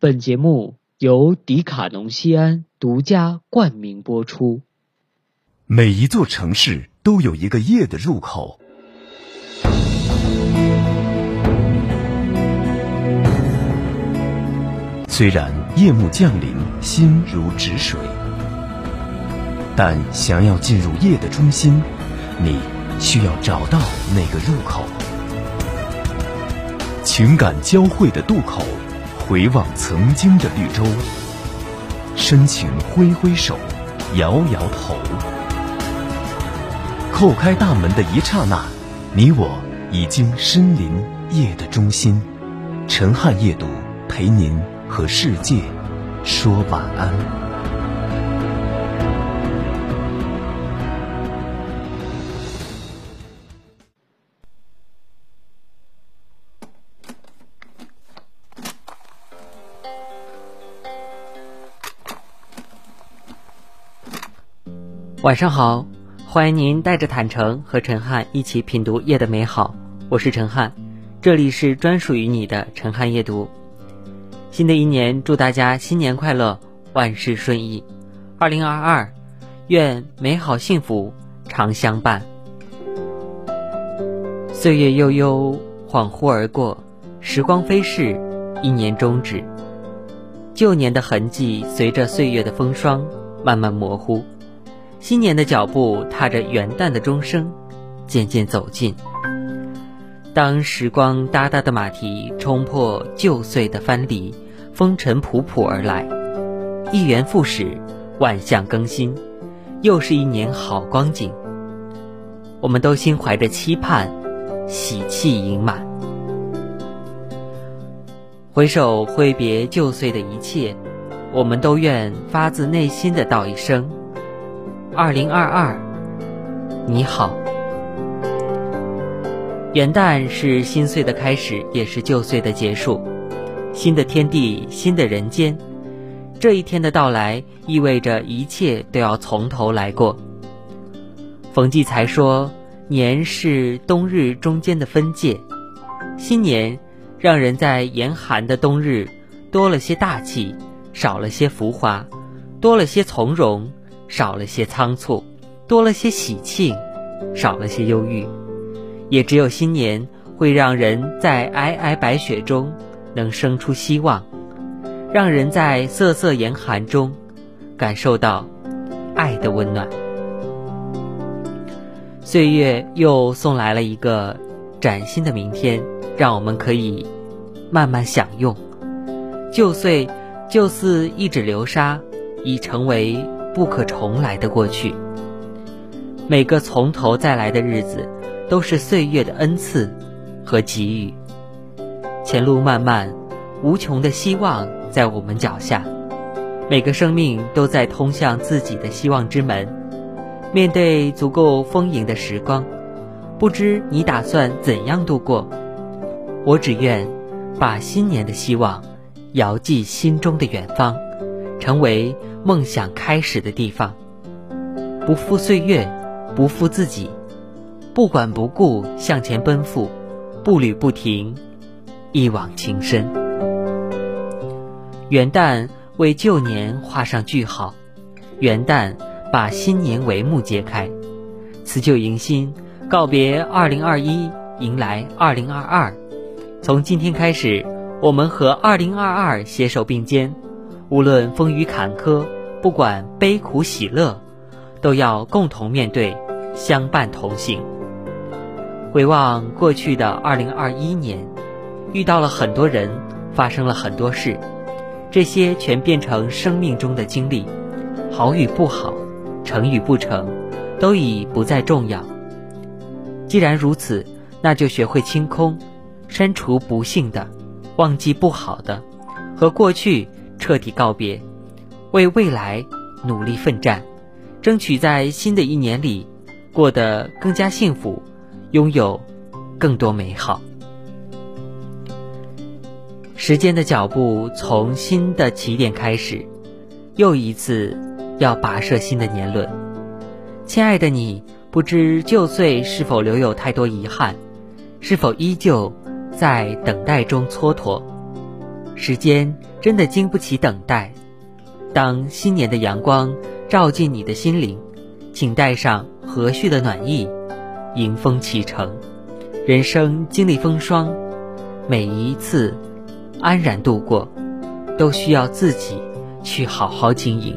本节目由迪卡侬西安独家冠名播出。每一座城市都有一个夜的入口，虽然夜幕降临，心如止水，但想要进入夜的中心，你需要找到那个入口。情感交汇的渡口，回望曾经的绿洲，深情挥挥手，摇摇头。叩开大门的一刹那，你我已经身临夜的中心。陈汉夜读陪您和世界说晚安。晚上好，欢迎您带着坦诚和陈汉一起品读夜的美好。我是陈汉，这里是专属于你的陈汉夜读。新的一年，祝大家新年快乐，万事顺意。二零二二，愿美好幸福常相伴。岁月悠悠，恍惚而过，时光飞逝，一年终止。旧年的痕迹随着岁月的风霜慢慢模糊。新年的脚步踏着元旦的钟声，渐渐走近。当时光哒哒的马蹄冲破旧岁的藩篱，风尘仆仆而来，一元复始，万象更新，又是一年好光景。我们都心怀着期盼，喜气盈满。回首挥别旧岁的一切，我们都愿发自内心的道一声。二零二二，你好。元旦是新岁的开始，也是旧岁的结束。新的天地，新的人间。这一天的到来，意味着一切都要从头来过。冯骥才说：“年是冬日中间的分界，新年让人在严寒的冬日多了些大气，少了些浮华，多了些从容。”少了些仓促，多了些喜庆，少了些忧郁，也只有新年会让人在皑皑白雪中能生出希望，让人在瑟瑟严寒中感受到爱的温暖。岁月又送来了一个崭新的明天，让我们可以慢慢享用。旧岁就似一指流沙，已成为。不可重来的过去，每个从头再来的日子，都是岁月的恩赐和给予。前路漫漫，无穷的希望在我们脚下，每个生命都在通向自己的希望之门。面对足够丰盈的时光，不知你打算怎样度过？我只愿把新年的希望遥寄心中的远方，成为。梦想开始的地方，不负岁月，不负自己，不管不顾向前奔赴，步履不停，一往情深。元旦为旧年画上句号，元旦把新年帷幕揭开，辞旧迎新，告别二零二一，迎来二零二二。从今天开始，我们和二零二二携手并肩。无论风雨坎坷，不管悲苦喜乐，都要共同面对，相伴同行。回望过去的二零二一年，遇到了很多人，发生了很多事，这些全变成生命中的经历，好与不好，成与不成，都已不再重要。既然如此，那就学会清空，删除不幸的，忘记不好的，和过去。彻底告别，为未来努力奋战，争取在新的一年里过得更加幸福，拥有更多美好。时间的脚步从新的起点开始，又一次要跋涉新的年轮。亲爱的你，不知旧岁是否留有太多遗憾，是否依旧在等待中蹉跎？时间真的经不起等待。当新年的阳光照进你的心灵，请带上和煦的暖意，迎风启程。人生经历风霜，每一次安然度过，都需要自己去好好经营。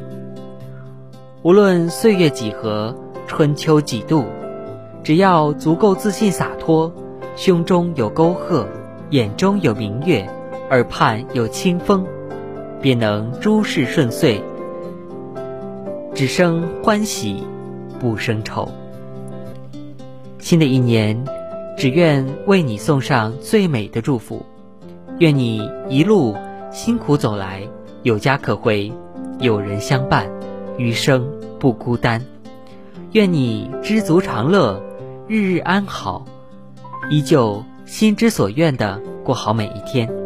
无论岁月几何，春秋几度，只要足够自信洒脱，胸中有沟壑，眼中有明月，耳畔有清风。便能诸事顺遂，只生欢喜，不生愁。新的一年，只愿为你送上最美的祝福，愿你一路辛苦走来，有家可回，有人相伴，余生不孤单。愿你知足常乐，日日安好，依旧心之所愿的过好每一天。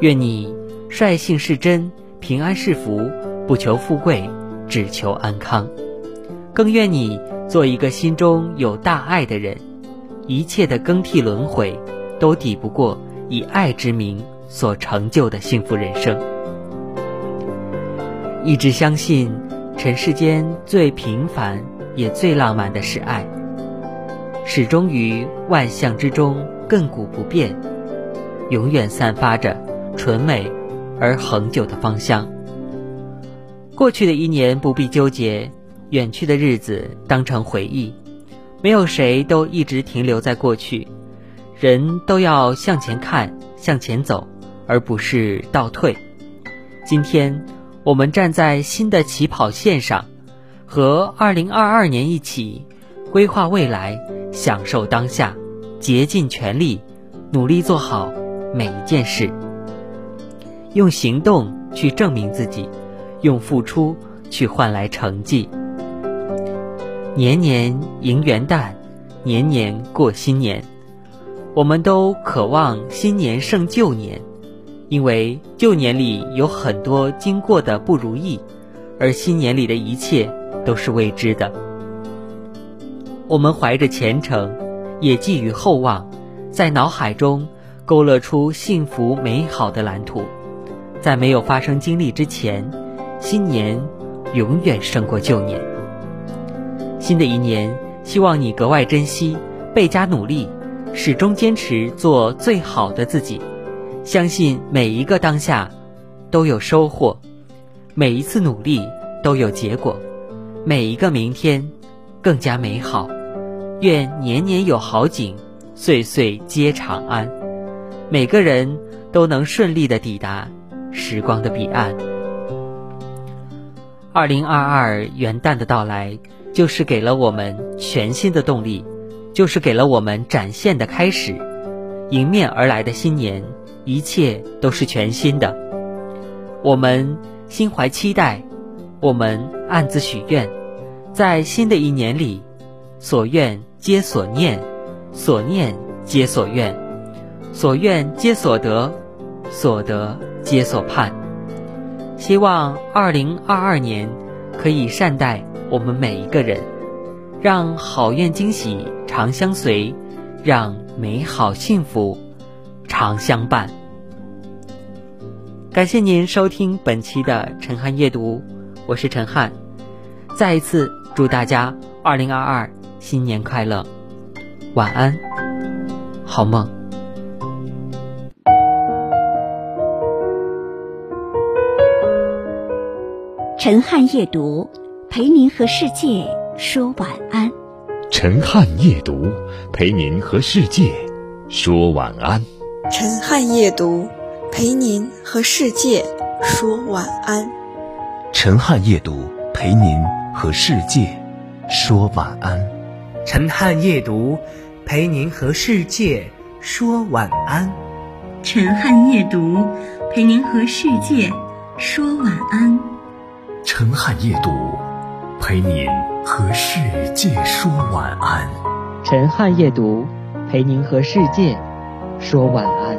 愿你。率性是真，平安是福，不求富贵，只求安康。更愿你做一个心中有大爱的人，一切的更替轮回，都抵不过以爱之名所成就的幸福人生。一直相信，尘世间最平凡也最浪漫的是爱，始终于万象之中亘古不变，永远散发着纯美。而恒久的方向。过去的一年不必纠结，远去的日子当成回忆。没有谁都一直停留在过去，人都要向前看，向前走，而不是倒退。今天，我们站在新的起跑线上，和2022年一起规划未来，享受当下，竭尽全力，努力做好每一件事。用行动去证明自己，用付出去换来成绩。年年迎元旦，年年过新年。我们都渴望新年胜旧年，因为旧年里有很多经过的不如意，而新年里的一切都是未知的。我们怀着虔诚，也寄予厚望，在脑海中勾勒出幸福美好的蓝图。在没有发生经历之前，新年永远胜过旧年。新的一年，希望你格外珍惜，倍加努力，始终坚持做最好的自己。相信每一个当下都有收获，每一次努力都有结果，每一个明天更加美好。愿年年有好景，岁岁皆长安。每个人都能顺利的抵达。时光的彼岸。二零二二元旦的到来，就是给了我们全新的动力，就是给了我们展现的开始。迎面而来的新年，一切都是全新的。我们心怀期待，我们暗自许愿，在新的一年里，所愿皆所念，所念皆所愿，所愿皆所得，所得。皆所盼，希望二零二二年可以善待我们每一个人，让好运惊喜常相随，让美好幸福常相伴。感谢您收听本期的陈汉阅读，我是陈汉，再一次祝大家二零二二新年快乐，晚安，好梦。陈汉夜读，陪您和世界说晚安。陈汉夜读，陪您和世界说晚安。陈汉夜读，陪您和世界说晚安。陈汉夜读，陪您和世界说晚安。陈汉夜读，陪您和世界说晚安。陈汉夜读，陪您和世界说晚安。陈汉夜读，陪您和世界说晚安。陈汉夜读，陪您和世界说晚安。